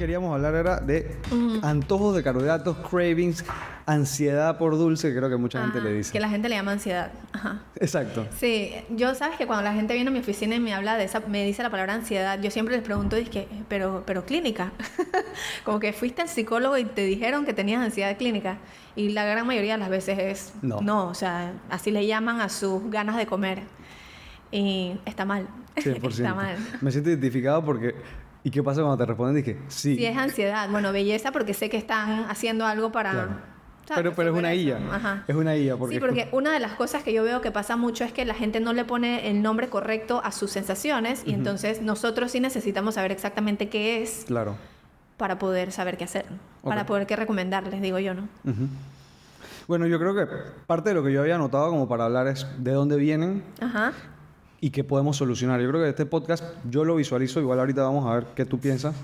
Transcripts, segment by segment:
queríamos hablar era de antojos de carbohidratos, cravings, ansiedad por dulce, creo que mucha gente Ajá, le dice. Que la gente le llama ansiedad. Ajá. Exacto. Sí, yo sabes que cuando la gente viene a mi oficina y me habla de esa, me dice la palabra ansiedad, yo siempre les pregunto, dizque, pero, pero clínica. Como que fuiste al psicólogo y te dijeron que tenías ansiedad clínica. Y la gran mayoría de las veces es No. o sea, así le llaman a sus ganas de comer. Y está mal. 100%. está mal. Me siento identificado porque... ¿Y qué pasa cuando te responden? Dije, sí. Si es ansiedad, bueno, belleza porque sé que están haciendo algo para... Claro. Pero, pero es una IA. Ajá. Es una IA. Porque sí, porque una de las cosas que yo veo que pasa mucho es que la gente no le pone el nombre correcto a sus sensaciones y entonces nosotros sí necesitamos saber exactamente qué es Claro. para poder saber qué hacer, para poder qué recomendarles, digo yo, ¿no? Ujú. Bueno, yo creo que parte de lo que yo había anotado como para hablar es de dónde vienen Ajá. Y qué podemos solucionar. Yo creo que este podcast yo lo visualizo, igual ahorita vamos a ver qué tú piensas.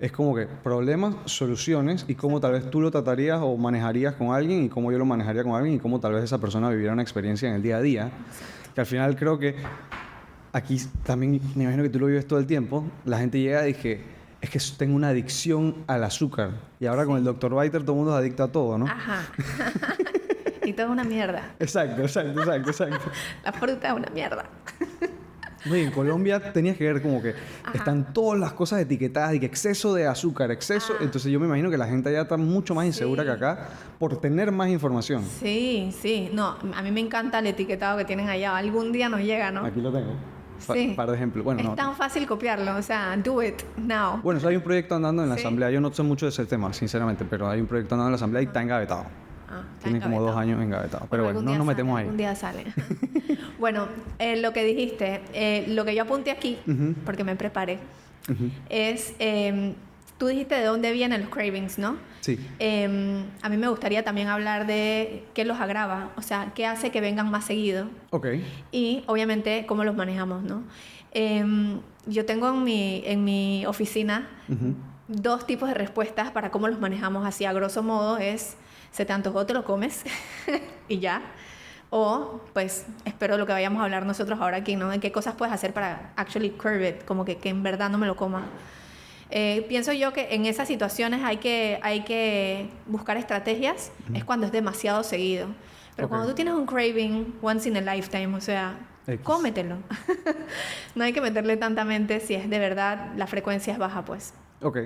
Es como que problemas, soluciones y cómo tal vez tú lo tratarías o manejarías con alguien y cómo yo lo manejaría con alguien y cómo tal vez esa persona viviera una experiencia en el día a día. Que al final creo que aquí también me imagino que tú lo vives todo el tiempo. La gente llega y dije, es que tengo una adicción al azúcar. Y ahora con el Dr. Biter todo el mundo es adicto a todo, ¿no? Ajá. es una mierda. Exacto, exacto, exacto, exacto. La fruta es una mierda. Oye, en Colombia tenías que ver como que están todas las cosas etiquetadas y que exceso de azúcar, exceso. Ah. Entonces yo me imagino que la gente allá está mucho más insegura Sí. que acá por tener más información. Sí, sí. No, a mí me encanta el etiquetado que tienen allá. Algún día nos llega, ¿no? Aquí lo tengo. Pa- Sí. Para ejemplo. Bueno, es no. tan fácil copiarlo, o sea, do it now. Bueno, o sea, hay un proyecto andando en la Sí. asamblea. Yo no sé mucho de ese tema, sinceramente, pero hay un proyecto andando en la asamblea y está engavetado. Ah, como dos años engavetado. Pero bueno, algún no nos sale, metemos ahí. Un día sale. bueno, eh, lo que dijiste, eh, lo que yo apunté aquí, porque me preparé, es, eh, tú dijiste de dónde vienen los cravings, ¿no? Sí. Eh, a mí me gustaría también hablar de qué los agrava, o sea, qué hace que vengan más seguido Ok. y obviamente cómo los manejamos, ¿no? Eh, yo tengo en mi, en mi oficina dos tipos de respuestas para cómo los manejamos así a grosso modo es se te antojó te lo comes y ya. O pues espero lo que vayamos a hablar nosotros ahora aquí no de qué cosas puedes hacer para actually curb it como que, que en verdad no me lo coma. Eh, pienso yo que en esas situaciones hay que hay que buscar estrategias es cuando es demasiado seguido. Pero cuando tú tienes un craving once in a lifetime o sea X. cómetelo. No hay que meterle tanta mente si es de verdad la frecuencia es baja pues. Ok.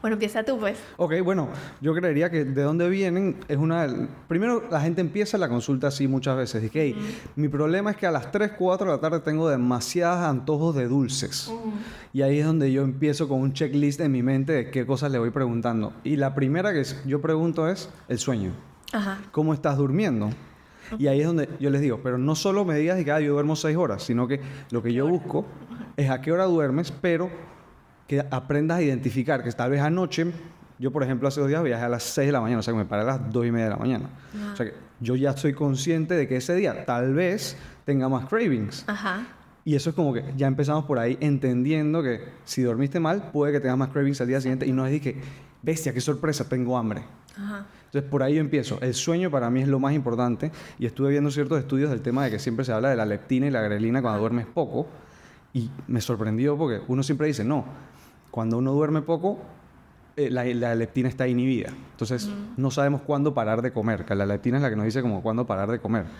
Bueno, empieza tú, pues. Ok, bueno, yo creería que de dónde vienen es una... Primero, la gente empieza la consulta así muchas veces. Dice, hey, mi problema es que a las 3, 4 de la tarde tengo demasiados antojos de dulces. Y ahí es donde yo empiezo con un checklist en mi mente de qué cosas le voy preguntando. Y la primera que yo pregunto es el sueño. Ajá. ¿Cómo estás durmiendo? Y ahí es donde yo les digo, pero no solo me digas que ah, yo duermo 6 horas, sino que lo que yo busco es a qué hora duermes, pero que aprendas a identificar que tal vez anoche, yo por ejemplo hace dos días viajé a las 6 de la mañana, o sea que me paré a las 2 y media de la mañana. O sea que yo ya estoy consciente de que ese día tal vez tenga más cravings. Ajá. Y eso es como que ya empezamos por ahí entendiendo que si dormiste mal, puede que tengas más cravings al día siguiente y no es de que, bestia, qué sorpresa, tengo hambre. Ajá. Entonces por ahí yo empiezo. El sueño para mí es lo más importante y estuve viendo ciertos estudios del tema de que siempre se habla de la leptina y la grelina cuando duermes poco y me sorprendió porque uno siempre dice, no, cuando uno duerme poco, eh, la, la leptina está inhibida. Entonces no sabemos cuándo parar de comer, que la leptina es la que nos dice como cuándo parar de comer. Pero,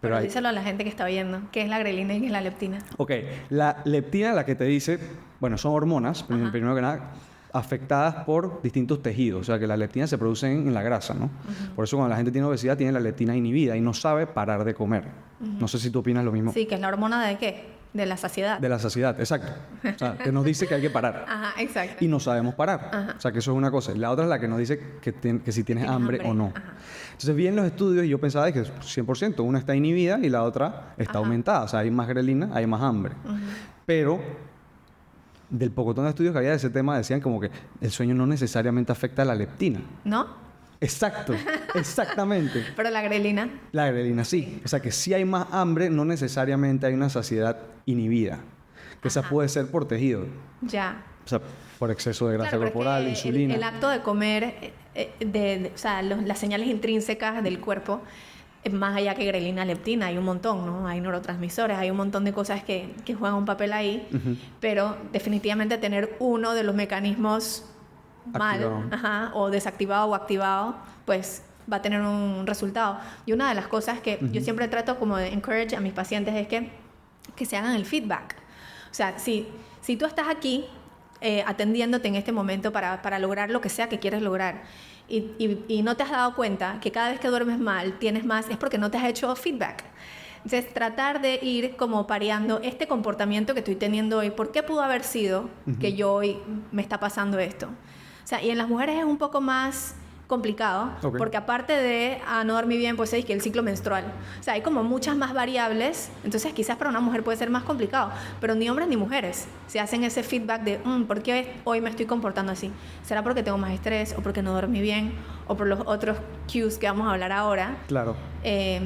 Pero hay- díselo a la gente que está oyendo. ¿Qué es la grelina y qué es la leptina? Ok, la leptina la que te dice, bueno, son hormonas, Ajá. primero que nada, afectadas por distintos tejidos, o sea que las leptinas se producen en la grasa, ¿no? Por eso cuando la gente tiene obesidad tiene la leptina inhibida y no sabe parar de comer. No sé si tú opinas lo mismo. Sí, que es la hormona de qué? De la saciedad. De la saciedad, exacto. O sea, que nos dice que hay que parar. Ajá, exacto. Y no sabemos parar. Ajá. O sea, que eso es una cosa. La otra es la que nos dice que, que si tienes, Tienes hambre, hambre, o no. ajá. Entonces, vi en los estudios y yo pensaba que 100%, una está inhibida y la otra está Ajá. aumentada. O sea, hay más grelina, hay más hambre. Pero del pocotón de estudios que había de ese tema decían como que el sueño no necesariamente afecta a la leptina. ¿No? Exacto, exactamente. Pero la grelina. La grelina sí. O sea que si hay más hambre, no necesariamente hay una saciedad inhibida. Que esa puede ser por tejido. Ya. O sea, por exceso de grasa Claro, corporal, el- insulina. El, acto de comer, eh, eh, de, de- o sea, los- las señales intrínsecas del cuerpo, es más allá que grelina, leptina, hay un montón, ¿no? Hay neurotransmisores, hay un montón de cosas que, que juegan un papel ahí, pero definitivamente tener uno de los mecanismos mal, ajá, o desactivado o activado, pues va a tener un resultado. Y una de las cosas que yo siempre trato como de encourage a mis pacientes es que, que se hagan el feedback. O sea, si, si tú estás aquí eh, atendiéndote en este momento para, para lograr lo que sea que quieres lograr y, y- y no te has dado cuenta que cada vez que duermes mal tienes más, es porque no te has hecho feedback. Entonces, tratar de ir como pareando este comportamiento que estoy teniendo hoy, ¿por qué pudo haber sido que yo hoy me está pasando esto? O sea, y en las mujeres es un poco más complicado, Ok. porque aparte de ah, no dormir bien, pues es que el ciclo menstrual. O sea, hay como muchas más variables, entonces quizás para una mujer puede ser más complicado, pero ni hombres ni mujeres se hacen ese feedback de, "Mm, ¿por qué hoy me estoy comportando así? ¿Será porque tengo más estrés o porque no dormí bien o por los otros cues que vamos a hablar ahora? Claro. Eh,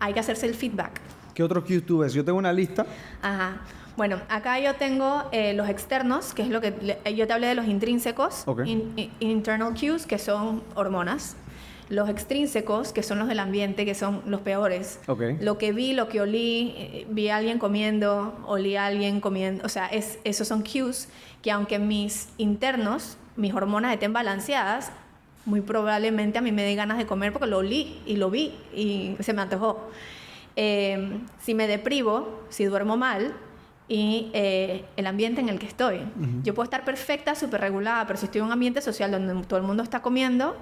hay que hacerse el feedback. ¿Qué otros cues tú ves? Yo tengo una lista. Ajá. Bueno, acá yo tengo eh, los externos, que es lo que yo te hablé de los intrínsecos, Ok. in- in- internal cues, que son hormonas. Los extrínsecos, que son los del ambiente, que son los peores. Ok. Lo que vi, lo que olí, eh, vi a alguien comiendo, olí a alguien comiendo. O sea, es, esos son cues que aunque mis internos, mis hormonas estén balanceadas, muy probablemente a mí me dé ganas de comer porque lo olí y lo vi y se me antojó. Eh, si me deprivo, si duermo mal y eh, el ambiente en el que estoy. Yo puedo estar perfecta, súper regulada, pero si estoy en un ambiente social donde todo el mundo está comiendo,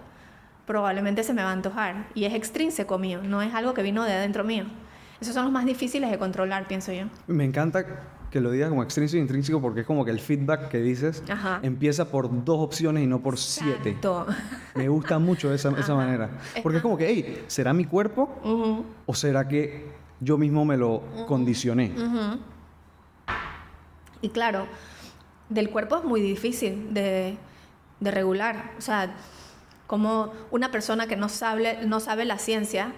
probablemente se me va a antojar. Y es extrínseco mío, no es algo que vino de adentro mío. Esos son los más difíciles de controlar, pienso yo. Me encanta que lo digas como extrínseco e intrínseco porque es como que el feedback que dices Ajá. empieza por dos opciones y no por siete. Exacto. Me gusta mucho esa, esa manera. Porque es como que, hey, ¿será mi cuerpo Ujú, o será que yo mismo me lo condicioné? ujú. Y claro, del cuerpo es muy difícil de, de regular. O sea, como una persona que no sabe, no sabe la ciencia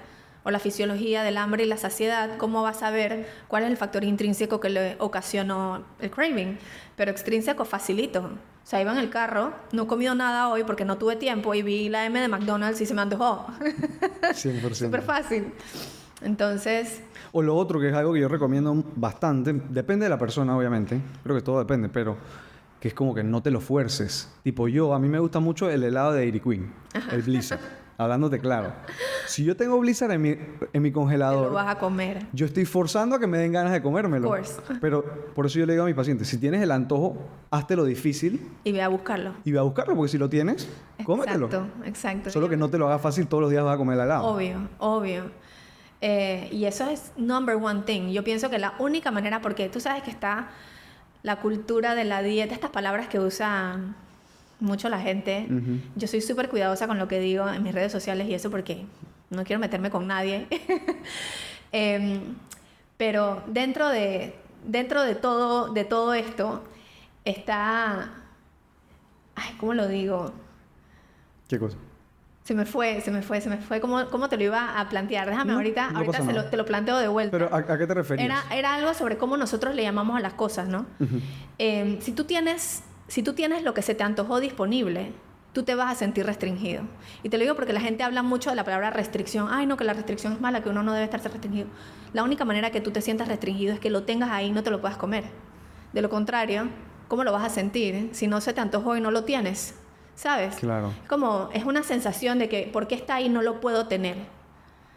o la fisiología del hambre y la saciedad, ¿cómo va a saber cuál es el factor intrínseco que le ocasionó el craving? Pero extrínseco facilito. O sea, iba en el carro, no he comido nada hoy porque no tuve tiempo y vi la M de McDonald's y se me antojó. 100%. Súper fácil. Entonces, O lo otro que es algo que yo recomiendo bastante, depende de la persona obviamente, creo que todo depende, pero que es como que no te lo fuerces. Tipo yo, a mí me gusta mucho el helado de Dairy Queen, el Blizzard, hablándote claro. Si yo tengo Blizzard en mi, en mi te lo congelador, vas a comer. yo estoy forzando a que me den ganas de comérmelo. Of course. Pero por eso yo le digo a mis pacientes, si tienes el antojo, hazte lo difícil Y ve a buscarlo. y ve a buscarlo, porque si lo tienes, cómetelo. Exacto, exacto. Solo que no te lo haga fácil, todos los días vas a comer el helado. Obvio, obvio. Eh, y eso es number one thing. Yo pienso que la única manera, porque tú sabes que está la cultura de la dieta, estas palabras que usa mucho la gente. Yo soy súper cuidadosa con lo que digo en mis redes sociales y eso porque no quiero meterme con nadie. Em, pero dentro de, dentro de, todo, de todo esto está... Ay, ¿cómo lo digo? ¿Qué cosa? Se me fue, se me fue, se me fue. ¿Cómo, cómo te lo iba a plantear? Déjame No, ahorita, no ahorita se lo- te lo planteo de vuelta. Pero ¿a, a qué te referías? era, era algo sobre cómo nosotros le llamamos a las cosas, ¿no? Eh, si, tú tienes, si tú tienes lo que se te antojó disponible, tú te vas a sentir restringido. Y te lo digo porque la gente habla mucho de la palabra restricción. Ay, no, que la restricción es mala, que uno no debe estar restringido. La única manera que tú te sientas restringido es que lo tengas ahí y no te lo puedas comer. De lo contrario, ¿cómo lo vas a sentir si no se te antojó y no lo tienes? ¿Sabes? Claro. Como, es una sensación de que, ¿por qué está ahí? No lo puedo tener.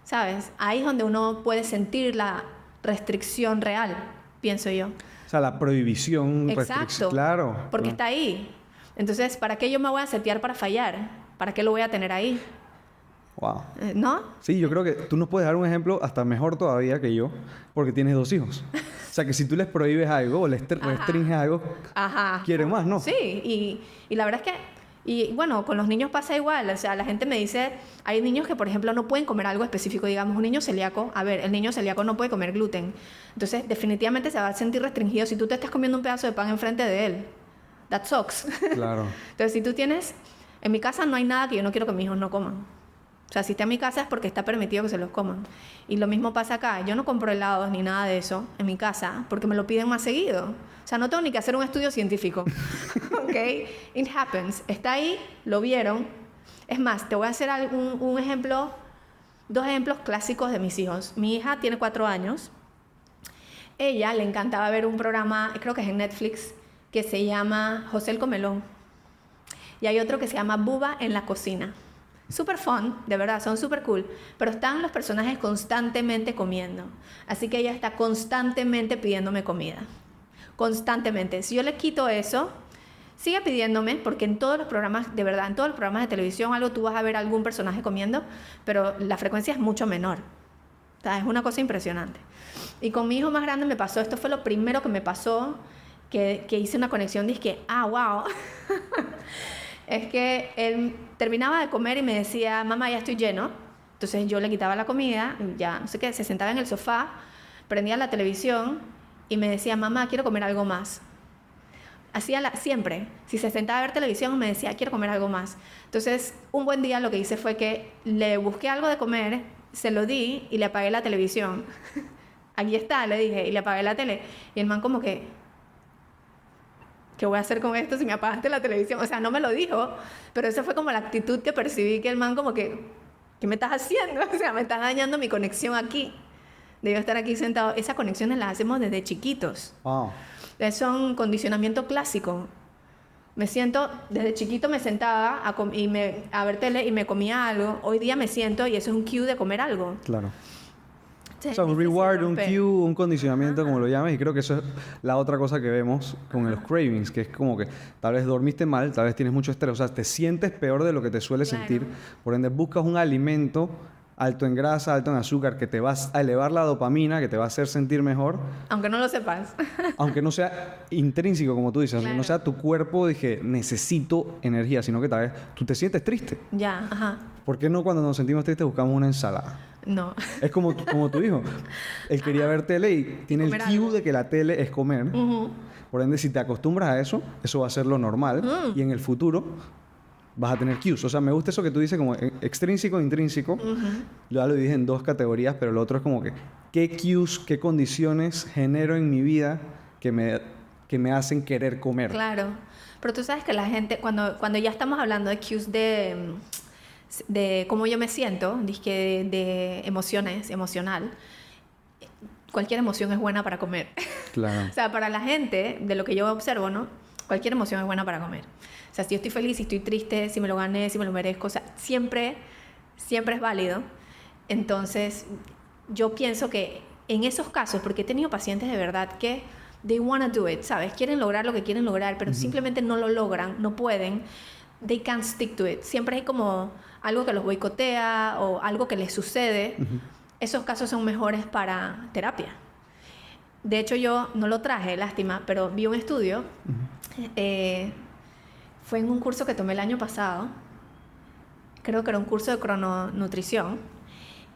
¿Sabes? Ahí es donde uno puede sentir la restricción real, pienso yo. O sea, la prohibición. Exacto. Claro. Porque claro. está ahí. Entonces, ¿para qué yo me voy a setear para fallar? ¿Para qué lo voy a tener ahí? Wow. Eh, ¿No? Sí, yo creo que tú nos puedes dar un ejemplo hasta mejor todavía que yo, porque tienes dos hijos. O sea, que si tú les prohíbes algo o les restringes algo, Ajá. quieren más, ¿no? Sí, y, y la verdad es que, y bueno, con los niños pasa igual. O sea, la gente me dice, hay niños que, por ejemplo, no pueden comer algo específico. Digamos, un niño celíaco, a ver, el niño celíaco no puede comer gluten. Entonces, definitivamente se va a sentir restringido si tú te estás comiendo un pedazo de pan enfrente de él. That sucks. Claro. Entonces, si tú tienes, en mi casa no hay nada que yo no quiero que mis hijos no coman. O sea, si está en mi casa es porque está permitido que se los coman. Y lo mismo pasa acá. Yo no compro helados ni nada de eso en mi casa porque me lo piden más seguido. O sea, no tengo ni que hacer un estudio científico. ¿Ok? It happens. Está ahí, lo vieron. Es más, te voy a hacer algún, un ejemplo, dos ejemplos clásicos de mis hijos. Mi hija tiene cuatro años. Ella le encantaba ver un programa, creo que es en Netflix, que se llama José el Comelón. Y hay otro que se llama Buba en la cocina. Super fun, de verdad, son super cool. Pero están los personajes constantemente comiendo. Así que ella está constantemente pidiéndome comida. Constantemente. Si yo le quito eso, sigue pidiéndome, porque en todos los programas, de verdad, en todos los programas de televisión, algo tú vas a ver algún personaje comiendo, pero la frecuencia es mucho menor. O sea, es una cosa impresionante. Y con mi hijo más grande me pasó, esto fue lo primero que me pasó, que, que hice una conexión, dije, ah, wow. es que él terminaba de comer y me decía, mamá, ya estoy lleno. Entonces yo le quitaba la comida, ya no sé qué, se sentaba en el sofá, prendía la televisión y me decía, mamá, quiero comer algo más. Hacía la, siempre, si se sentaba a ver televisión, me decía, quiero comer algo más. Entonces, un buen día lo que hice fue que le busqué algo de comer, se lo di y le apagué la televisión. Aquí está, le dije, y le apagué la tele. Y el man como que, ¿qué voy a hacer con esto si me apagaste la televisión? O sea, no me lo dijo, pero esa fue como la actitud que percibí que el man como que, ¿qué me estás haciendo? O sea, me estás dañando mi conexión aquí. Debo estar aquí sentado. Esas conexiones las hacemos desde chiquitos. Wow. Es un condicionamiento clásico. Me siento, desde chiquito me sentaba a, y me, a ver tele y me comía algo. Hoy día me siento y eso es un cue de comer algo. Claro. O sea, un reward, un cue, un condicionamiento, como lo llames, y creo que eso es la otra cosa que vemos con los cravings, que es como que tal vez dormiste mal, tal vez tienes mucho estrés, o sea, te sientes peor de lo que te suele sentir, por ende buscas un alimento alto en grasa, alto en azúcar, que te va a elevar la dopamina, que te va a hacer sentir mejor. Aunque no lo sepas. aunque no sea intrínseco, como tú dices, aunque no sea tu cuerpo, dije, necesito energía, sino que tal vez tú te sientes triste. Ya, ajá. ¿Por qué no cuando nos sentimos tristes buscamos una ensalada? No. Es como, como tu hijo. Él quería ver tele y tiene el cue de que la tele es comer. Por ende, si te acostumbras a eso, eso va a ser lo normal. Mm. Y en el futuro vas a tener cues. O sea, me gusta eso que tú dices como extrínseco e intrínseco. Yo ya lo dije en dos categorías, pero lo otro es como que qué cues, qué condiciones genero en mi vida que me, que me hacen querer comer. Claro. Pero tú sabes que la gente, cuando, cuando ya estamos hablando de cues de de cómo yo me siento, de, de emociones, emocional, cualquier emoción es buena para comer. Claro. o sea, para la gente, de lo que yo observo, ¿no? Cualquier emoción es buena para comer. O sea, si yo estoy feliz, si estoy triste, si me lo gané, si me lo merezco, o sea, siempre, siempre es válido. Entonces, yo pienso que en esos casos, porque he tenido pacientes de verdad que they wanna do it, ¿sabes? Quieren lograr lo que quieren lograr, pero simplemente no lo logran, no pueden. They can't stick to it. Siempre hay como algo que los boicotea o algo que les sucede, esos casos son mejores para terapia. De hecho, yo no lo traje, lástima, pero vi un estudio. Eh, fue en un curso que tomé el año pasado. Creo que era un curso de crononutrición.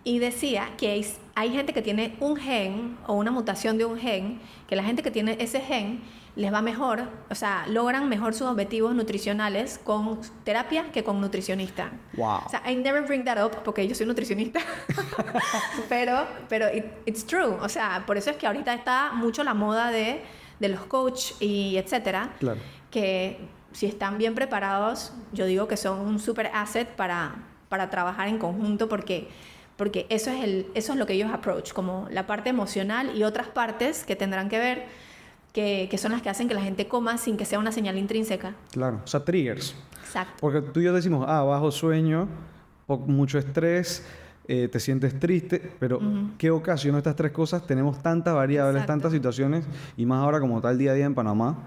Y decía que hay, hay gente que tiene un gen o una mutación de un gen, que la gente que tiene ese gen les va mejor, o sea, logran mejor sus objetivos nutricionales con terapia que con nutricionista. Wow. O sea, I never bring that up porque yo soy nutricionista. pero pero it's true. O sea, por eso es que ahorita está mucho la moda de, de los coach y etcétera. Claro. Que si están bien preparados, yo digo que son un super asset para, para trabajar en conjunto porque porque eso es, el, eso es lo que ellos approach, como la parte emocional y otras partes que tendrán que ver que, son las que hacen que la gente coma sin que sea una señal intrínseca. Claro, o sea, triggers. Exacto. Porque tú y yo decimos, ah, bajo sueño, mucho estrés, eh, te sientes triste, pero ¿qué ocasiona estas tres cosas? Tenemos tantas variables, tantas situaciones, y más ahora como tal día a día en Panamá,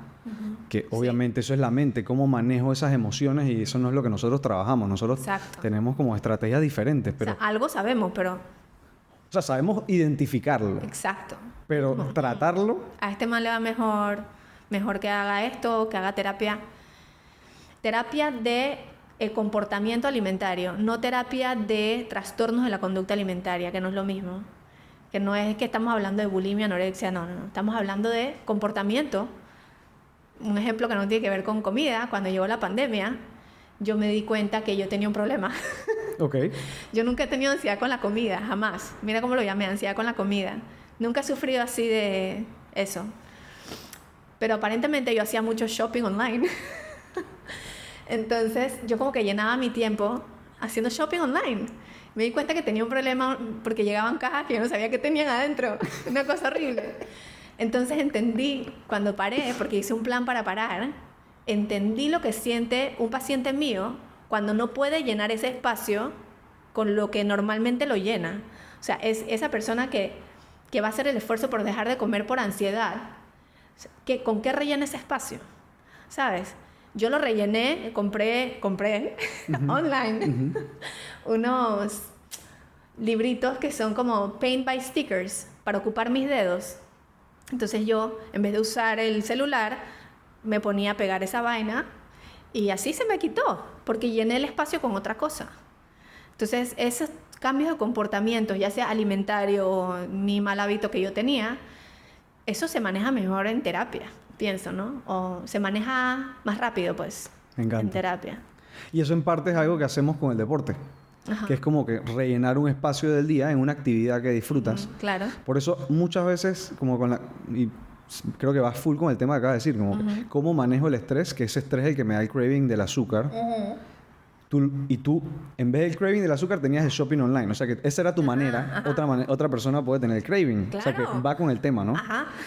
que obviamente eso es la mente, cómo manejo esas emociones y eso no es lo que nosotros trabajamos. Nosotros tenemos como estrategias diferentes. Pero... O sea, algo sabemos, pero... O sea, sabemos identificarlo. Exacto. Pero tratarlo. A este mal le va mejor, mejor que haga esto, que haga terapia. Terapia de eh, comportamiento alimentario, no terapia de trastornos de la conducta alimentaria, que no es lo mismo. Que no es que estamos hablando de bulimia, anorexia, no, no, no. Estamos hablando de comportamiento. Un ejemplo que no tiene que ver con comida, cuando llegó la pandemia, yo me di cuenta que yo tenía un problema. Ok. yo nunca he tenido ansiedad con la comida, jamás. Mira cómo lo llamé, ansiedad con la comida. Nunca he sufrido así de eso. Pero aparentemente yo hacía mucho shopping online. Entonces yo como que llenaba mi tiempo haciendo shopping online. Me di cuenta que tenía un problema porque llegaban cajas que yo no sabía que tenían adentro. Una cosa horrible. Entonces entendí cuando paré, porque hice un plan para parar, entendí lo que siente un paciente mío cuando no puede llenar ese espacio con lo que normalmente lo llena. O sea, es esa persona que, que va a hacer el esfuerzo por dejar de comer por ansiedad. que ¿Con qué rellena ese espacio? ¿Sabes? Yo lo rellené, compré, compré online unos libritos que son como paint by stickers para ocupar mis dedos. Entonces yo, en vez de usar el celular, me ponía a pegar esa vaina y así se me quitó, porque llené el espacio con otra cosa. Entonces, esos cambios de comportamiento, ya sea alimentario mi mal hábito que yo tenía, eso se maneja mejor en terapia, pienso, ¿no? O se maneja más rápido, pues, en terapia. Y eso en parte es algo que hacemos con el deporte. que es como que rellenar un espacio del día en una actividad que disfrutas. claro. Por eso muchas veces, como con la... Y creo que va full con el tema que acabas de decir, como cómo manejo el estrés, que ese estrés es el que me da el craving del azúcar. Tú, y tú, en vez del craving del azúcar, tenías el shopping online. O sea que esa era tu manera. Otra, otra persona puede tener el craving. O sea que va con el tema, ¿no?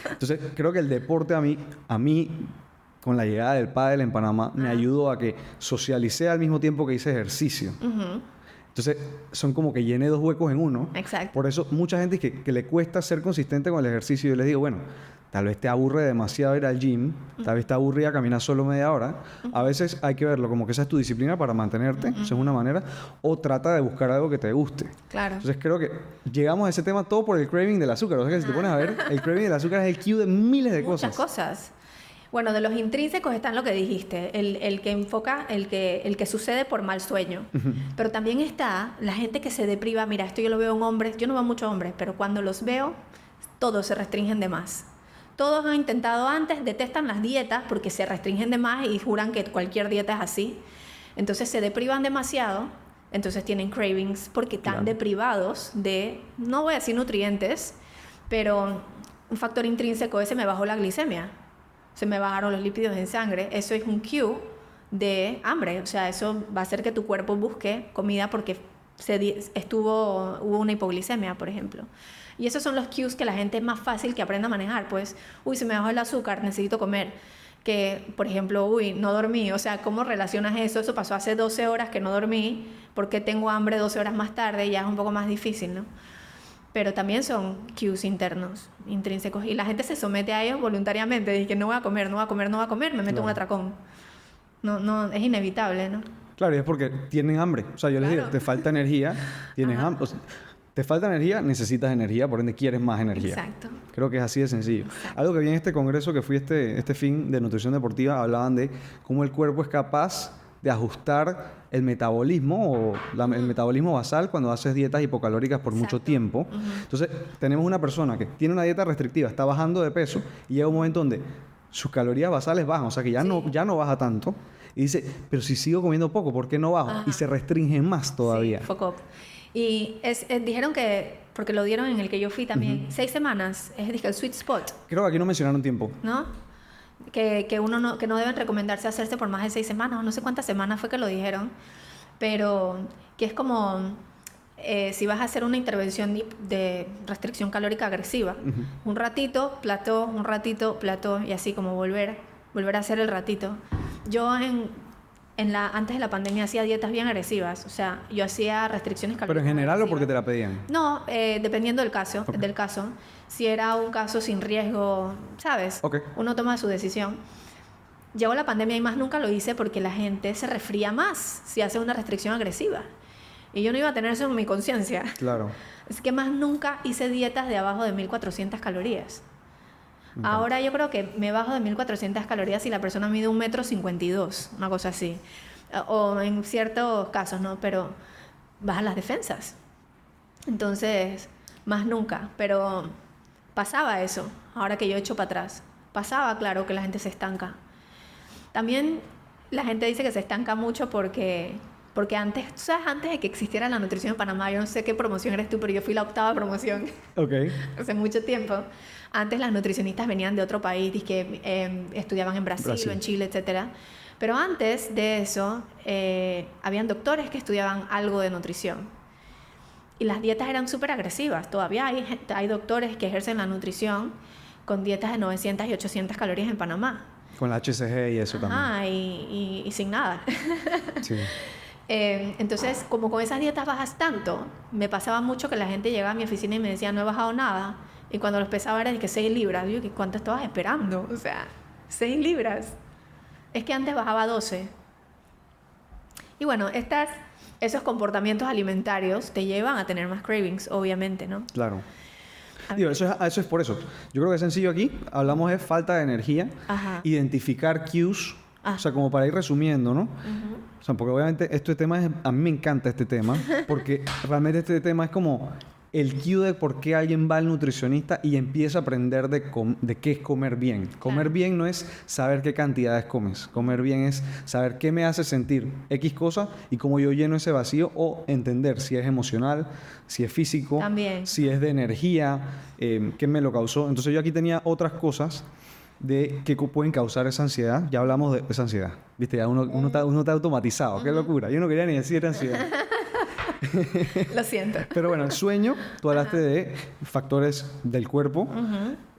Entonces, creo que el deporte a mí, a mí con la llegada del pádel en Panamá, me ayudó a que socialicé al mismo tiempo que hice ejercicio. Entonces, son como que llené dos huecos en uno. Exacto. Por eso, mucha gente que, que le cuesta ser consistente con el ejercicio, yo les digo, bueno, Tal vez te aburre demasiado ir al gym, tal vez te aburría caminar solo media hora. A veces hay que verlo como que esa es tu disciplina para mantenerte, eso es una manera, o trata de buscar algo que te guste. Claro. Entonces creo que llegamos a ese tema todo por el craving del azúcar. O sea que si te pones a ver, el craving del azúcar es el cue de miles de cosas. Muchas cosas. Bueno, de los intrínsecos están lo que dijiste, el, el, que enfoca, el que, el que sucede por mal sueño. Pero también está la gente que se depriva. Mira, esto yo lo veo en hombres, yo no veo muchos hombres, pero cuando los veo, todos se restringen de más. Todos han intentado antes, detestan las dietas porque se restringen de más y juran que cualquier dieta es así. Entonces se deprivan demasiado, entonces tienen cravings porque están deprivados de, no voy a decir nutrientes, pero un factor intrínseco ese me bajó la glicemia, se me bajaron los lípidos en sangre, eso es un cue de hambre, o sea, eso va a hacer que tu cuerpo busque comida porque se estuvo, hubo una hipoglicemia, por ejemplo. Y esos son los cues que la gente es más fácil que aprenda a manejar. Pues, uy, se me bajó el azúcar, necesito comer. Que, por ejemplo, uy, no dormí. O sea, ¿cómo relacionas eso? Eso pasó hace 12 horas que no dormí. porque tengo hambre 12 horas más tarde? Ya es un poco más difícil, ¿no? Pero también son cues internos, intrínsecos. Y la gente se somete a ellos voluntariamente. Dice que no voy a comer, no voy a comer, no voy a comer, me meto un atracón. No, no, es inevitable, ¿no? Claro, y es porque tienen hambre. O sea, yo les digo, te falta energía, tienes hambre. Te falta energía, necesitas energía, por ende quieres más energía. Exacto. Creo que es así de sencillo. Algo que vi en este congreso que fui este, este fin de nutrición deportiva, hablaban de cómo el cuerpo es capaz de ajustar el metabolismo o el metabolismo basal cuando haces dietas hipocalóricas por mucho tiempo. Entonces, tenemos una persona que tiene una dieta restrictiva, está bajando de peso y llega un momento donde sus calorías basales bajan, o sea que ya, no, ya no baja tanto. Y dice, pero si sigo comiendo poco, ¿por qué no bajo? Y se restringe más todavía. Sí, y es, eh, dijeron que, porque lo dieron en el que yo fui también, seis semanas, es el sweet spot. Creo que aquí no mencionaron tiempo. ¿No? Que, que uno no, que no deben recomendarse hacerse por más de seis semanas, o no sé cuántas semanas fue que lo dijeron, pero que es como eh, si vas a hacer una intervención de restricción calórica agresiva, un ratito, plató, un ratito, plató, y así como volver, volver a hacer el ratito. Yo en en la, antes de la pandemia hacía dietas bien agresivas, o sea, yo hacía restricciones calóricas. ¿Pero en general o porque te la pedían? No, eh, dependiendo del caso, del caso. Si era un caso sin riesgo, ¿sabes? Uno toma su decisión. Llegó la pandemia y más nunca lo hice porque la gente se resfría más si hace una restricción agresiva. Y yo no iba a tener eso en mi conciencia. Claro. Es que más nunca hice dietas de abajo de 1400 calorías. Ahora yo creo que me bajo de 1400 calorías si la persona mide un metro 52, una cosa así. O en ciertos casos, ¿no? Pero bajan las defensas. Entonces, más nunca. Pero pasaba eso, ahora que yo echo para atrás. Pasaba, claro, que la gente se estanca. También la gente dice que se estanca mucho porque, porque antes, tú sabes, antes de que existiera la nutrición en Panamá, yo no sé qué promoción eres tú, pero yo fui la octava promoción. Ok. Hace mucho tiempo. Antes las nutricionistas venían de otro país, que em, estudiaban en Brasil, o en Chile, etc. Pero antes de eso, eh, habían doctores que estudiaban algo de nutrición. Y las dietas eran súper agresivas. Todavía hay, hay doctores que ejercen la nutrición con dietas de 900 y 800 calorías en Panamá. Con la HCG y eso Ajá, y, y, sin nada. Sí. Eh, entonces, como con esas dietas bajas tanto, me pasaba mucho que la gente llegaba a mi oficina y me decía, no he bajado nada. Y cuando los pesaba era de que 6 libras. Yo, ¿cuánto estabas esperando? O sea, 6 libras. Es que antes bajaba 12. Y bueno, estas, esos comportamientos alimentarios te llevan a tener más cravings, obviamente, ¿no? Claro. Digo, eso, es, eso es por eso. Yo creo que es sencillo aquí. Hablamos de falta de energía, identificar cues, ah. o sea, como para ir resumiendo, ¿no? O sea, porque obviamente este tema es, a mí me encanta este tema, porque realmente este tema es como el cue de por qué alguien va al nutricionista y empieza a aprender de, de qué es comer bien. Comer bien no es saber qué cantidades comes. Comer bien es saber qué me hace sentir X cosa y cómo yo lleno ese vacío o entender si es emocional, si es físico, si es de energía, eh, qué me lo causó. Entonces yo aquí tenía otras cosas de que pueden causar esa ansiedad. Ya hablamos de esa ansiedad. Viste, ya uno, uno, está, uno está automatizado. Qué locura. Yo no quería ni decir ansiedad. Lo siento. Pero bueno, el sueño, tú hablaste de factores del cuerpo,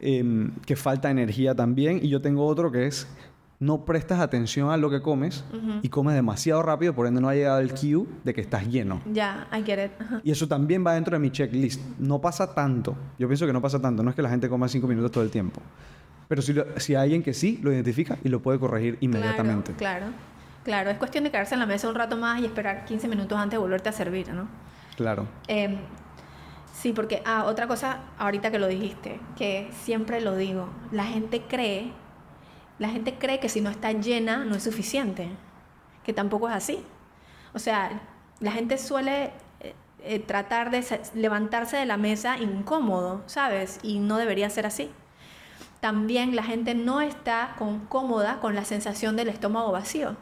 em, que falta energía también, y yo tengo otro que es no prestas atención a lo que comes y comes demasiado rápido, por ende no ha llegado el cue de que estás lleno. Ya, I get it. Y eso también va dentro de mi checklist. No pasa tanto. Yo pienso que no pasa tanto. No es que la gente coma cinco minutos todo el tiempo. Pero si, si hay alguien que sí, lo identifica y lo puede corregir inmediatamente. Claro, claro. Claro, es cuestión de quedarse en la mesa un rato más y esperar 15 minutos antes de volverte a servir, ¿no? Claro. Em, sí, porque, ah, otra cosa, ahorita que lo dijiste, que siempre lo digo, la gente cree, la gente cree que si no está llena no es suficiente, que tampoco es así. O sea, la gente suele eh, eh, tratar de levantarse de la mesa incómodo, ¿sabes? Y no debería ser así. También la gente no está cómoda con la sensación del estómago vacío.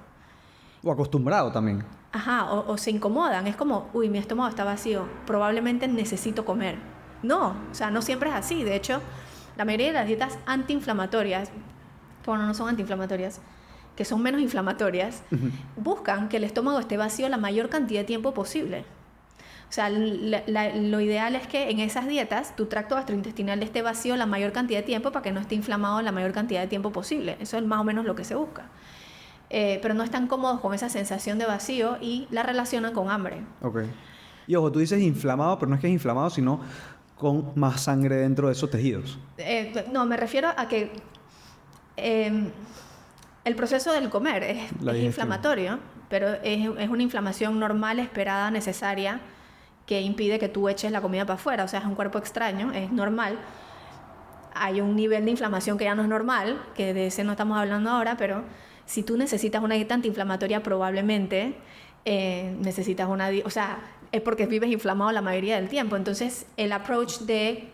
O acostumbrado también. Ajá, o, se incomodan. Es como, uy, mi estómago está vacío, probablemente necesito comer. No, o sea, no siempre es así. De hecho, la mayoría de las dietas antiinflamatorias, bueno, no son antiinflamatorias, que son menos inflamatorias, buscan que el estómago esté vacío la mayor cantidad de tiempo posible. O sea, lo ideal es que en esas dietas tu tracto gastrointestinal esté vacío la mayor cantidad de tiempo para que no esté inflamado la mayor cantidad de tiempo posible. Eso es más o menos lo que se busca. Eh, pero no están cómodos con esa sensación de vacío y la relacionan con hambre. Ok. Y ojo, tú dices inflamado, pero no es que es inflamado, sino con más sangre dentro de esos tejidos. Eh, no, me refiero a que em, el proceso del comer es, inflamatorio, pero es, es, una inflamación normal, esperada, necesaria, que impide que tú eches la comida para afuera. O sea, es un cuerpo extraño, es normal. Hay un nivel de inflamación que ya no es normal, que de ese no estamos hablando ahora, pero si tú necesitas una dieta antiinflamatoria, probablemente eh, necesitas una... O sea, es porque vives inflamado la mayoría del tiempo. Entonces, el approach de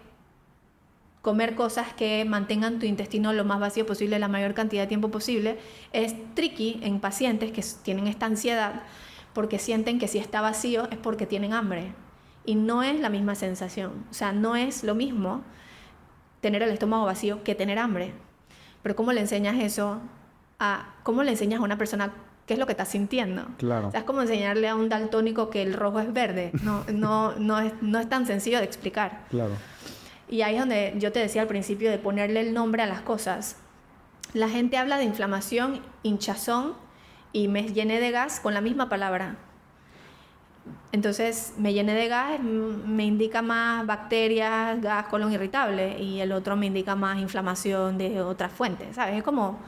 comer cosas que mantengan tu intestino lo más vacío posible la mayor cantidad de tiempo posible es tricky en pacientes que tienen esta ansiedad porque sienten que si está vacío es porque tienen hambre. Y no es la misma sensación. O sea, no es lo mismo tener el estómago vacío que tener hambre. Pero ¿cómo le enseñas eso a cómo le enseñas a una persona qué es lo que está sintiendo. Claro. O sea, es como enseñarle a un daltónico que el rojo es verde. No, no, no, es, no es tan sencillo de explicar. Claro. Y ahí es donde yo te decía al principio de ponerle el nombre a las cosas. La gente habla de inflamación, hinchazón y me llené de gas con la misma palabra. Entonces, me llené de gas me indica más bacterias, gas, colon irritable, y el otro me indica más inflamación de otras fuentes, ¿sabes? Es como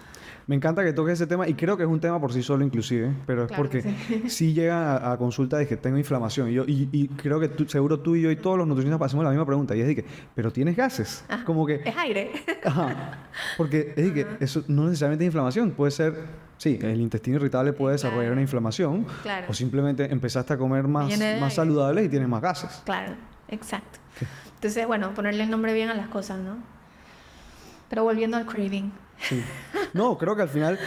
me encanta que toques ese tema y creo que es un tema por sí solo inclusive, pero es porque sí. llega a, consulta de que tengo inflamación y, yo, y, creo que tú, seguro tú y yo y todos los nutricionistas hacemos la misma pregunta y es de que, pero tienes gases, como que... Es aire. Ajá, porque es de que eso no necesariamente es inflamación, puede ser, sí, el intestino irritable puede desarrollar una inflamación o simplemente empezaste a comer más, más saludable y tienes más gases. Claro, exacto. Entonces, bueno, ponerle el nombre bien a las cosas, ¿no? Pero volviendo al craving. No, creo que al final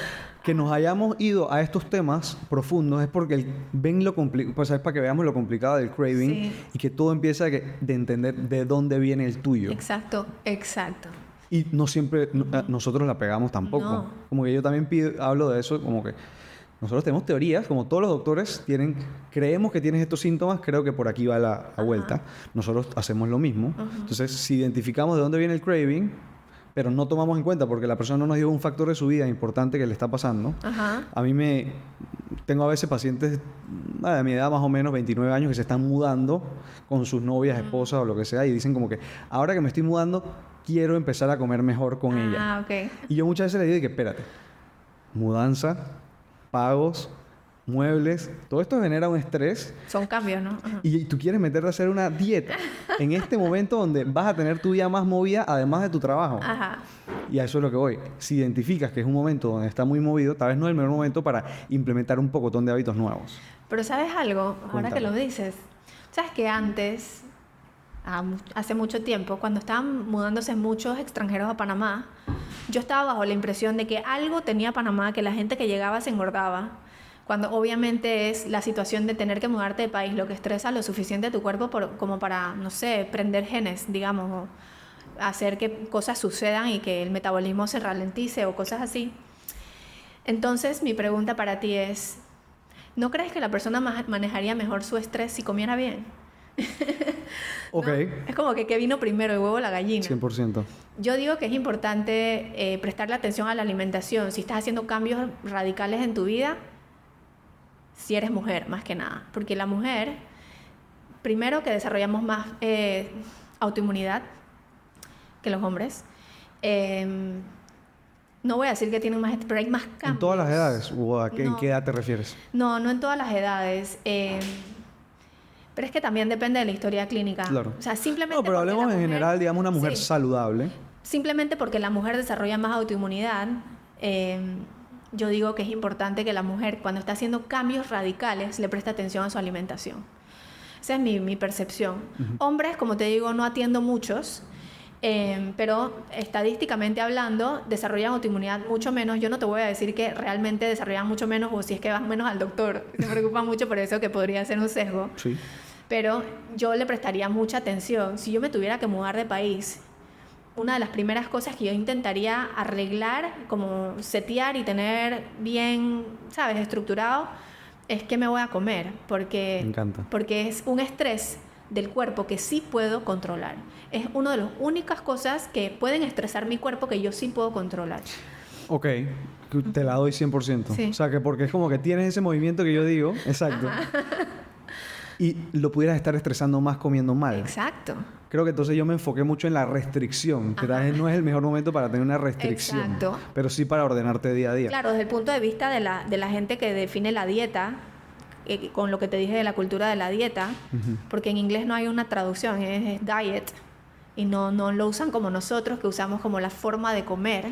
que nos hayamos ido a estos temas profundos es porque ven lo complicado, pues es para que veamos lo complicado del craving y que todo empieza de, entender de dónde viene el tuyo. Exacto, exacto. Y no siempre nosotros la pegamos tampoco. Como que yo también hablo de eso, como que nosotros tenemos teorías, como todos los doctores tienen, creemos que tienes estos síntomas, creo que por aquí va la, vuelta. Nosotros hacemos lo mismo. Entonces, si identificamos de dónde viene el craving, pero no tomamos en cuenta porque la persona no nos dio un factor de su vida importante que le está pasando. Ajá. A mí me... Tengo a veces pacientes de mi edad más o menos, 29 años, que se están mudando con sus novias, esposas o lo que sea y dicen como que ahora que me estoy mudando, quiero empezar a comer mejor con ella. Ah, ok. Y yo muchas veces le digo que espérate, mudanza, pagos, muebles, todo esto genera un estrés Son cambios, ¿no? Ajá. y tú quieres meterte a hacer una dieta en este momento donde vas a tener tu vida más movida además de tu trabajo. Ajá. Y a eso es lo que voy. Si identificas que es un momento donde está muy movido, tal vez no es el mejor momento para implementar un pocotón de hábitos nuevos. Pero ¿sabes algo? Ahora Cuéntame. que lo dices. ¿Sabes que antes, hace mucho tiempo, cuando estaban mudándose muchos extranjeros a Panamá, yo estaba bajo la impresión de que algo tenía Panamá, que la gente que llegaba se engordaba. Cuando obviamente es la situación de tener que mudarte de país lo que estresa lo suficiente a tu cuerpo por- como para, no sé, prender genes, digamos, o hacer que cosas sucedan y que el metabolismo se ralentice o cosas así. Entonces, mi pregunta para ti es, ¿no crees que la persona ma- manejaría mejor su estrés si comiera bien? Ok, Es como que qué vino primero, el huevo o la gallina. 100%. Yo digo que es importante eh, prestarle atención a la alimentación. Si estás haciendo cambios radicales en tu vida, si eres mujer, más que nada. Porque la mujer, primero que desarrollamos más eh, autoinmunidad que los hombres. Em, no voy a decir que tienen más, pero hay más cambios. ¿En todas las edades? ¿O a qué, en No. qué edad te refieres? No, no en todas las edades. eh, pero es que también depende de la historia clínica. Claro. O sea, simplemente. No, pero hablemos en mujer- general, digamos, una mujer Sí. saludable. Simplemente porque la mujer desarrolla más autoinmunidad, eh, yo digo que es importante que la mujer, cuando está haciendo cambios radicales, le preste atención a su alimentación. Esa es mi, mi percepción. Hombres, como te digo, no atiendo muchos, eh, pero estadísticamente hablando, desarrollan autoinmunidad mucho menos. Yo no te voy a decir que realmente desarrollan mucho menos o si es que vas menos al doctor. Se preocupa mucho por eso, que podría ser un sesgo. Sí. Pero yo le prestaría mucha atención. Si yo me tuviera que mudar de país, una de las primeras cosas que yo intentaría arreglar, como setear y tener bien, ¿sabes?, estructurado, es qué me voy a comer. Porque, Me encanta. porque es un estrés del cuerpo que sí puedo controlar. Es una de las únicas cosas que pueden estresar mi cuerpo que yo sí puedo controlar. Ok, te la doy 100%. Sí. O sea, que porque es como que tienes ese movimiento que yo digo, exacto. Y lo pudieras estar estresando más comiendo mal. Exacto. Creo que entonces yo me enfoqué mucho en la restricción, que tal vez no es el mejor momento para tener una restricción, Exacto. pero sí para ordenarte día a día. Claro, desde el punto de vista de la, de la gente que define la dieta, eh, con lo que te dije de la cultura de la dieta, porque en inglés no hay una traducción, es, es diet, y no, no lo usan como nosotros, que usamos como la forma de comer.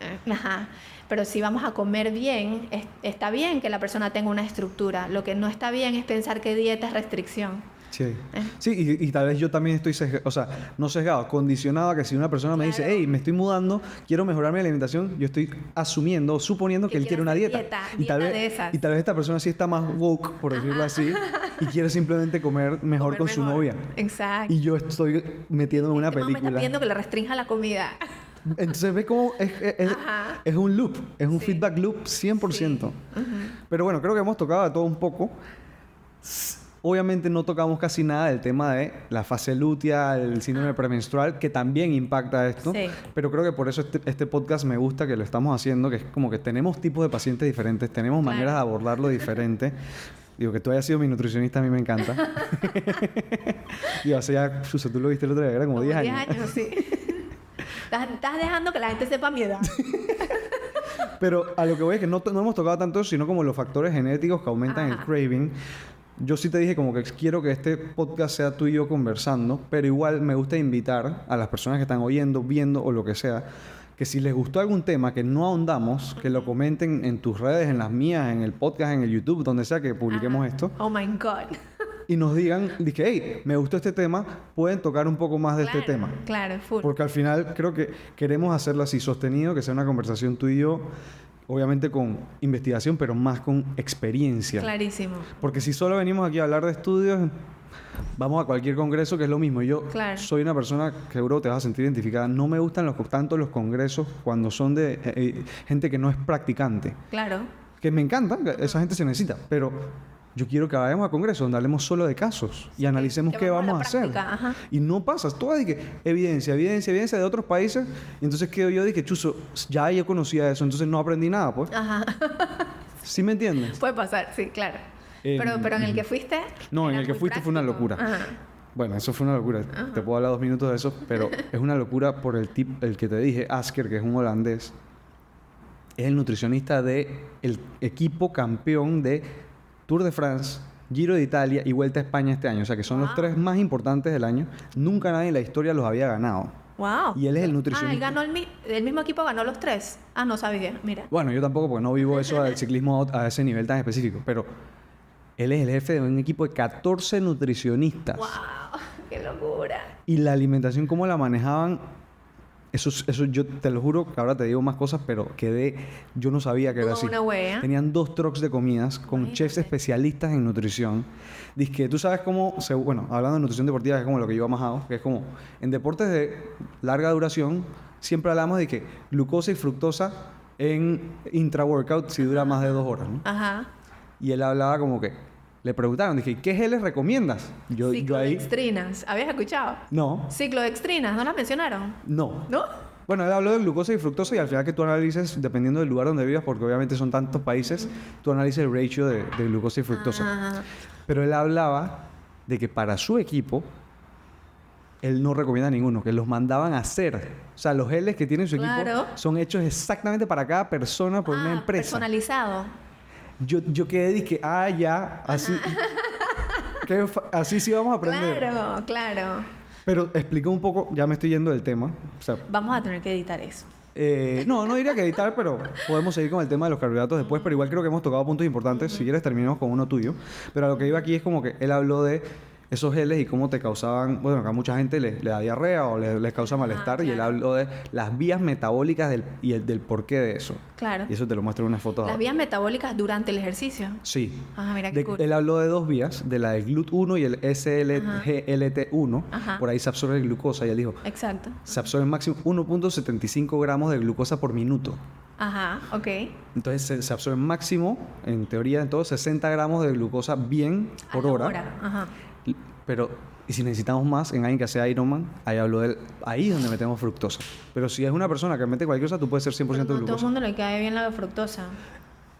Eh, Ajá. Pero si vamos a comer bien, es- está bien que la persona tenga una estructura. Lo que no está bien es pensar que dieta es restricción. Sí, Eh. sí y, y tal vez yo también estoy sesgado, o sea, no sesgado, condicionado a que si una persona me dice, hey, me estoy mudando, quiero mejorar mi alimentación, yo estoy asumiendo, o suponiendo que, Que él quiere una dieta. dieta, y, tal dieta vez, de esas. y tal vez esta persona sí está más woke, por decirlo así, y quiere simplemente comer mejor Comer con su novia. Exacto. Y yo estoy metiéndome en una Este man me película. pidiendo que le restrinja la comida. Entonces ves cómo es, un loop, es un Sí. feedback loop 100%. Sí. Pero bueno, creo que hemos tocado de todo un poco. Obviamente no tocamos casi nada del tema de la fase lútea, el síndrome premenstrual, que también impacta esto. Sí. Pero creo que por eso este, este podcast me gusta que lo estamos haciendo, que es como que tenemos tipos de pacientes diferentes, tenemos Claro. maneras de abordarlo diferente. Digo, que tú hayas sido mi nutricionista a mí me encanta. Digo, hace ya, Suso, tú lo viste el otro día, era como, 10 años. sí. estás, estás dejando que la gente sepa mi edad. Pero a lo que voy es que no, no hemos tocado tanto sino como los factores genéticos que aumentan el craving. Yo sí te dije como que quiero que este podcast sea tú y yo conversando, pero igual me gusta invitar a las personas que están oyendo, viendo o lo que sea, que si les gustó algún tema que no ahondamos, que lo comenten en tus redes, en las mías, en el podcast, en el YouTube, donde sea que publiquemos esto, Oh my God. y nos digan, dije, hey, me gustó este tema, pueden tocar un poco más de este tema. Claro, full. Porque al final creo que queremos hacerlo así sostenido, que sea una conversación tú y yo, obviamente con investigación, pero más con experiencia. Clarísimo. Porque si solo venimos aquí a hablar de estudios, vamos a cualquier congreso, que es lo mismo. Yo Claro. soy una persona que seguro te vas a sentir identificada. No me gustan los, tanto los congresos cuando son de eh, eh, gente que no es practicante. Claro. Que me encantan, esa gente se necesita, pero yo quiero que vayamos a congreso donde hablemos solo de casos y analicemos qué vamos a hacer. ajá. Y no pasas, todo de que evidencia, evidencia, evidencia de otros países. Y entonces quedo yo de que, chuzo, ya yo conocía eso, entonces no aprendí nada, pues. Ajá. ¿Sí me entiendes? Puede pasar, sí, claro. Pero, pero en el que fuiste. No, en el que fuiste fue una locura. Ajá. Bueno, eso fue una locura. Te puedo hablar dos minutos de eso, pero es una locura por el tip, el que te dije, Asker, que es un holandés. Es el nutricionista de el equipo campeón de Tour de France, Giro de Italia y Vuelta a España este año. O sea, que son los tres más importantes del año. Nunca nadie en la historia los había ganado. Wow. Y él es el Ah, él nutricionista. ganó el, mi- el mismo equipo, ganó los tres. Ah, no sabía, mira. Bueno, yo tampoco, porque no vivo eso del ciclismo a ese nivel tan específico, pero él es el jefe de un equipo de 14 nutricionistas. Wow, qué locura. Y la alimentación, cómo la manejaban, eso, eso yo te lo juro que ahora te digo más cosas, pero quedé, yo no sabía que era así. una wea. Tenían dos trucks de comidas con chefs especialistas en nutrición. Dice que tú sabes cómo, se- bueno, hablando de nutrición deportiva, que es como lo que yo majado, que es como en deportes de larga duración, siempre hablamos de que glucosa y fructosa en intra-workout si dura más de dos horas, ¿no? Ajá. Y él hablaba como que, le preguntaron, dije, ¿qué geles recomiendas? Yo, yo ahí, Ciclodextrinas. ¿Habías escuchado? no, Ciclodextrinas, ¿no las mencionaron? no. ¿No? Bueno, él habló de glucosa y fructosa y al final que tú analices, dependiendo del lugar donde vivas, porque obviamente son tantos países, tú analices el ratio de, de glucosa y fructosa. Ajá. Pero él hablaba de que para su equipo, él no recomienda ninguno, que los mandaban a hacer. O sea, los geles que tiene su Claro. equipo son hechos exactamente para cada persona por una Ah, empresa. Personalizado. Yo, yo quedé dije, ah, ya, así. que así sí vamos a aprender. Claro, claro. Pero explica un poco, ya me estoy yendo del tema. O sea, Vamos a tener que editar eso. eh, no, no diría que editar, pero podemos seguir con el tema de los carbohidratos después, pero igual creo que hemos tocado puntos importantes. Si quieres, terminamos con uno tuyo. Pero a lo que iba aquí es como que él habló de esos geles y cómo te causaban, bueno, que a mucha gente le, le da diarrea o le- les causa malestar, y él habló de las vías metabólicas del, y el, del porqué de eso. Claro. Y eso te lo muestro en una foto. Las vías metabólicas durante el ejercicio. Sí. Ah, mira qué De- cool. Él habló de dos vías, de la del GLUT1 y el SLGLT1. Ajá. Por ahí se absorbe glucosa y él dijo, Exacto. se absorbe máximo 1.75 gramos de glucosa por minuto. Ajá, ok. Entonces se, se absorbe máximo, en teoría, en todo 60 gramos de glucosa bien A por la hora. Ajá. Pero, y si necesitamos más, en alguien que sea Ironman, ahí habló de él, ahí es donde metemos fructosa. Pero si es una persona que mete cualquier cosa, tú puedes ser 100% Pero no a todo el glucosa. mundo le cae bien la fructosa.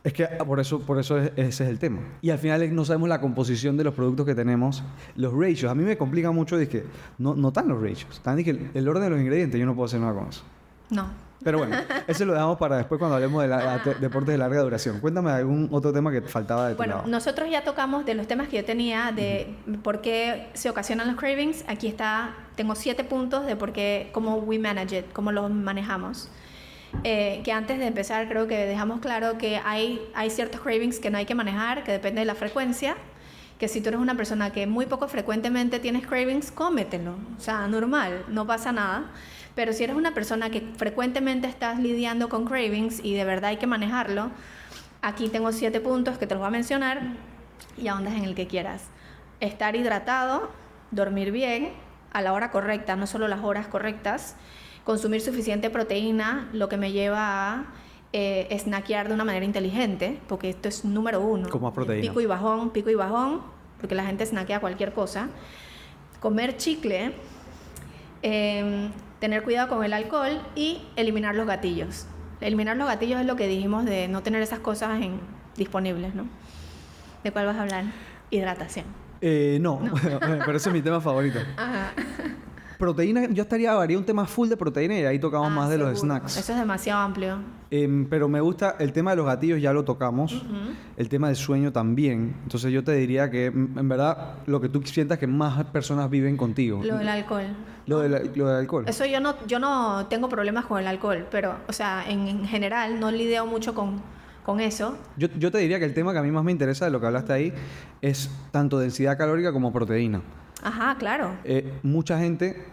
Es que ah, por eso, por eso es- ese es el tema. Y al final no sabemos la composición de los productos que tenemos, los ratios. A mí me complica mucho, que no, no están los ratios. Están dizque, el orden de los ingredientes, yo no puedo hacer nada con eso. No. Pero bueno, eso lo dejamos para después cuando hablemos de la- de deportes de larga duración. Cuéntame algún otro tema que faltaba de tu Bueno, lado. nosotros ya tocamos de los temas que yo tenía de por qué se ocasionan los cravings. Aquí está, tengo siete puntos de por qué, cómo we manage it, cómo los manejamos. Eh, que antes de empezar creo que dejamos claro que hay, hay ciertos cravings que no hay que manejar, que depende de la frecuencia. Que si tú eres una persona que muy poco frecuentemente tienes cravings, cómetelo. O sea, normal, no pasa nada. Pero si eres una persona que frecuentemente estás lidiando con cravings y de verdad hay que manejarlo, Aquí tengo siete puntos que te los voy a mencionar y ahondas en el que quieras. Estar hidratado, dormir bien, a la hora correcta, no solo las horas correctas, consumir suficiente proteína, lo que me lleva a eh, snackear de una manera inteligente, porque esto es número uno. Con más proteína. Pico y bajón, pico y bajón, porque la gente snackea cualquier cosa. Comer chicle, eh, tener cuidado con el alcohol y eliminar los gatillos. Eliminar los gatillos es lo que dijimos de no tener esas cosas en- disponibles, ¿no? ¿De cuál vas a hablar? Hidratación. Eh, no, pero ese es mi tema favorito. Ajá. Proteína, yo estaría, haría un tema full de proteína y ahí tocamos Ah, más de los snacks. Eso es demasiado amplio. Em, pero me gusta el tema de los gatillos, ya lo tocamos. El tema del sueño también. Entonces yo te diría que, en verdad, lo que tú sientas que más personas viven contigo. Lo del alcohol. Lo del, lo del alcohol. Eso yo no, yo no tengo problemas con el alcohol, pero, o sea, en, en general no lidio mucho con, con eso. Yo, yo te diría que el tema que a mí más me interesa de lo que hablaste ahí es tanto densidad calórica como proteína. Ajá, claro. Eh, mucha gente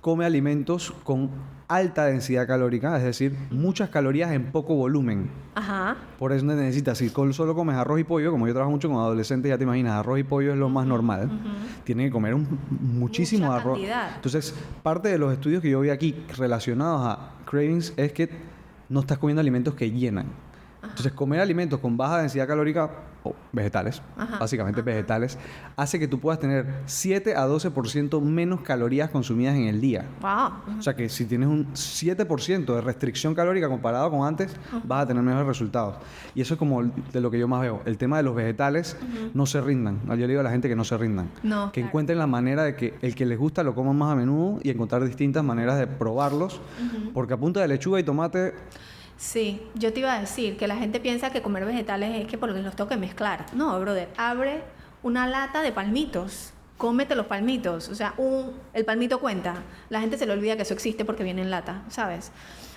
come alimentos con alta densidad calórica, es decir, muchas calorías en poco volumen. Ajá. Por eso necesitas, si solo comes arroz y pollo, como yo trabajo mucho con adolescentes, ya te imaginas, arroz y pollo es lo más normal. Tienen que comer un- muchísimo Mucha arroz. cantidad. Entonces, parte de los estudios que yo vi aquí relacionados a cravings es que no estás comiendo alimentos que llenan. Entonces, comer alimentos con baja densidad calórica, o vegetales, Ajá, básicamente vegetales, hace que tú puedas tener 7 a 12% menos calorías consumidas en el día. Wow. O sea que si tienes un 7% de restricción calórica comparado con antes, vas a tener mejores resultados. Y eso es como de lo que yo más veo. El tema de los vegetales, no se rindan. Yo le digo a la gente que no se rindan. No, que claro. encuentren la manera de que el que les gusta lo coman más a menudo y encontrar distintas maneras de probarlos. Porque a punta de lechuga y tomate, Sí, yo te iba a decir que la gente piensa que comer vegetales es que porque los tengo que mezclar. No, brother, abre una lata de palmitos. Cómete los palmitos. O sea, un, el palmito cuenta. La gente se le olvida que eso existe porque viene en lata, ¿sabes?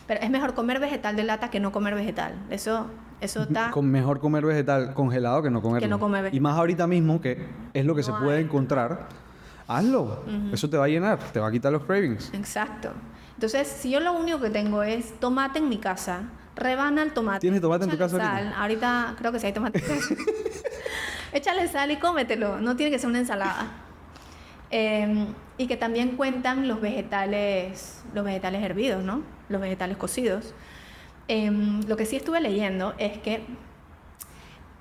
Pero es mejor comer vegetal de lata que no comer vegetal. Eso, eso está... con mejor comer vegetal congelado que no comerlo. no comer ve- y más ahorita mismo, que es lo que se No puede encontrar, hazlo. Eso te va a llenar, te va a quitar los cravings. Exacto. Entonces, si yo lo único que tengo es tomate en mi casa, rebana el tomate. ¿Tienes tomate en tu casa ahorita? sal. Ahorita creo que sí hay tomate. Échale sal y cómetelo. No tiene que ser una ensalada. Eh, y que también cuentan los vegetales, los vegetales hervidos, ¿no? Los vegetales cocidos. Eh, lo que sí estuve leyendo es que,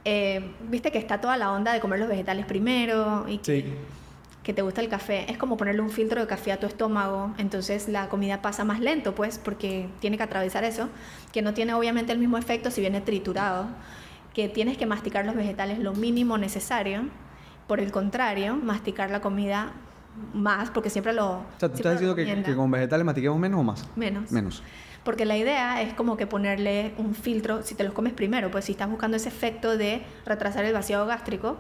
eh, viste que está toda la onda de comer los vegetales primero y que, Sí. Que te gusta el café. Es como ponerle un filtro de café a tu estómago, entonces la comida pasa más lento, pues, porque tiene que atravesar eso, que no tiene obviamente el mismo efecto si viene triturado, que tienes que masticar los vegetales lo mínimo necesario. Por el contrario, masticar la comida más, porque siempre lo... O sea, ¿tú estás diciendo que, que con vegetales mastiquemos menos o más? Menos. Menos. Porque la idea es como que ponerle un filtro, si te los comes primero, pues si estás buscando ese efecto de retrasar el vaciado gástrico,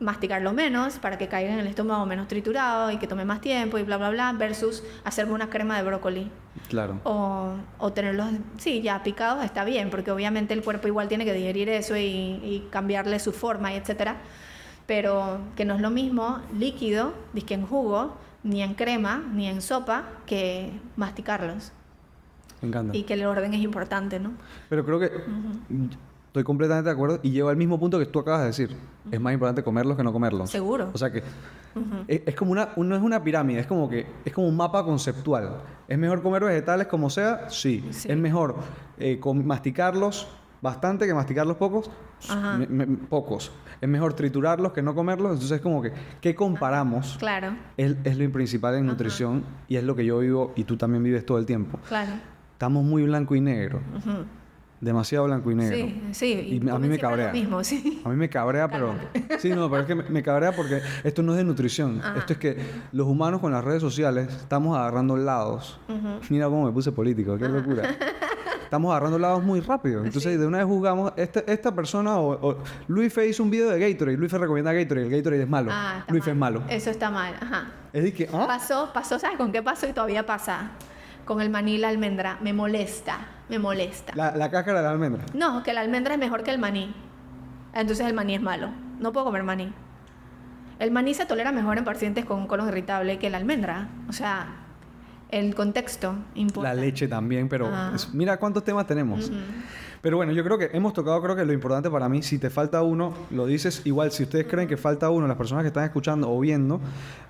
masticarlo menos para que caiga en el estómago menos triturado y que tome más tiempo y bla, bla, bla, versus hacerme una crema de brócoli. Claro. O, o tenerlos, sí, ya picados está bien, porque obviamente el cuerpo igual tiene que digerir eso y, y cambiarle su forma y etcétera. Pero que no es lo mismo líquido, disque en jugo, ni en crema, ni en sopa, que masticarlos. Me encanta. Y que el orden es importante, ¿no? Pero creo que estoy completamente de acuerdo y llego al mismo punto que tú acabas de decir. Es más importante comerlos que no comerlos. Seguro. O sea que es, es como una, no es una pirámide, es como que es como un mapa conceptual. ¿Es mejor comer vegetales como sea? Sí. Sí. ¿Es mejor eh, masticarlos bastante que masticarlos pocos? Ajá. Me- me- pocos. ¿Es mejor triturarlos que no comerlos? Entonces es como que, ¿qué comparamos? Claro, Es, es lo principal en nutrición y es lo que yo vivo y tú también vives todo el tiempo. claro. Estamos muy blanco y negro. Ujú. Demasiado blanco y negro. Sí, sí. Y a mí me cabrea. Lo mismo, sí. A mí me cabrea, pero... Sí, no, pero es que me, cabrea porque esto no es de nutrición. Ajá. Esto es que los humanos con las redes sociales estamos agarrando lados. Mira cómo me puse político, qué locura. Estamos agarrando lados muy rápido. Entonces, de una vez jugamos, esta, esta persona o, o Luis Fe hizo un video de Gatorade. Luis Fe recomienda Gatorade. El Gatorade es malo. Ah, Luis Fe es malo. Eso está mal, ajá. Es de que, ¿ah? Pasó, pasó, ¿sabes con qué pasó? Y todavía pasa. Con el maní y la almendra. Me molesta, me molesta. La, la cáscara de la almendra. No, que la almendra es mejor que el maní. Entonces el maní es malo. No puedo comer maní. El maní se tolera mejor en pacientes con colon irritable que la almendra. O sea, el contexto importa. La leche también, pero es- mira cuántos temas tenemos. Pero bueno, yo creo que hemos tocado, creo que lo importante para mí, si te falta uno, lo dices igual, si ustedes creen que falta uno, las personas que están escuchando o viendo,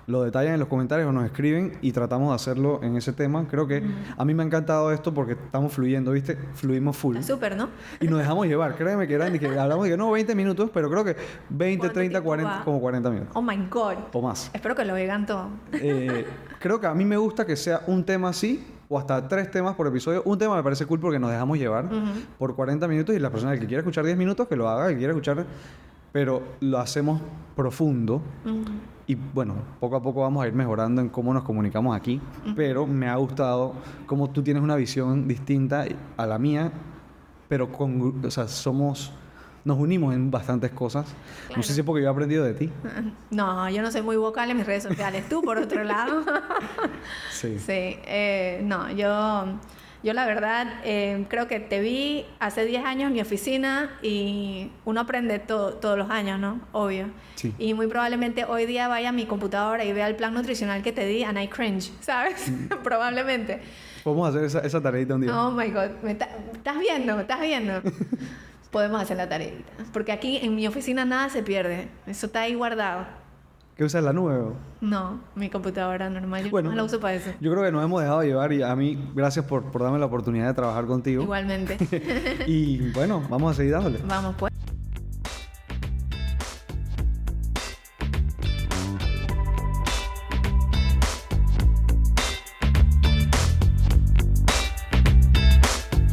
lo detallan en los comentarios o nos escriben y tratamos de hacerlo en ese tema. Creo que a mí me ha encantado esto porque estamos fluyendo, ¿viste? Fluimos full. Súper, ¿no? Y nos dejamos llevar, créeme que eran, que hablamos de que no 20 minutos, pero creo que 20, ¿Cuánto 30, tiempo 40, va? como 40 minutos Oh my God. o más. Espero que lo oigan todo. Eh, creo que a mí me gusta que sea un tema así o hasta tres temas por episodio. Un tema me parece cool porque nos dejamos llevar por 40 minutos y la persona que quiera escuchar 10 minutos que lo haga, que quiera escuchar, pero lo hacemos profundo. Y bueno, poco a poco vamos a ir mejorando en cómo nos comunicamos aquí, pero me ha gustado cómo tú tienes una visión distinta a la mía, pero con, o sea, somos, nos unimos en bastantes cosas. No sé si es porque yo he aprendido de ti. No, yo no soy muy vocal en mis redes sociales. Tú, por otro lado. Sí. Sí, eh, no, yo, yo la verdad eh, creo que te vi hace 10 años en mi oficina y uno aprende todo, todos los años, ¿no? Obvio. Sí. Y muy probablemente hoy día vaya a mi computadora y vea el plan nutricional que te di and I cringe, ¿sabes? probablemente. Podemos hacer esa, esa tareita un día. Oh my God, me estás viendo, estás viendo. Podemos hacer la tareita. Porque aquí en mi oficina nada se pierde. Eso está ahí guardado. ¿Qué usas la nube? No, mi computadora normal. Yo Bueno. no la uso para eso. Yo creo que nos hemos dejado llevar y a mí, gracias por, por darme la oportunidad de trabajar contigo. Igualmente. y bueno, vamos a seguir dándole. Vamos pues.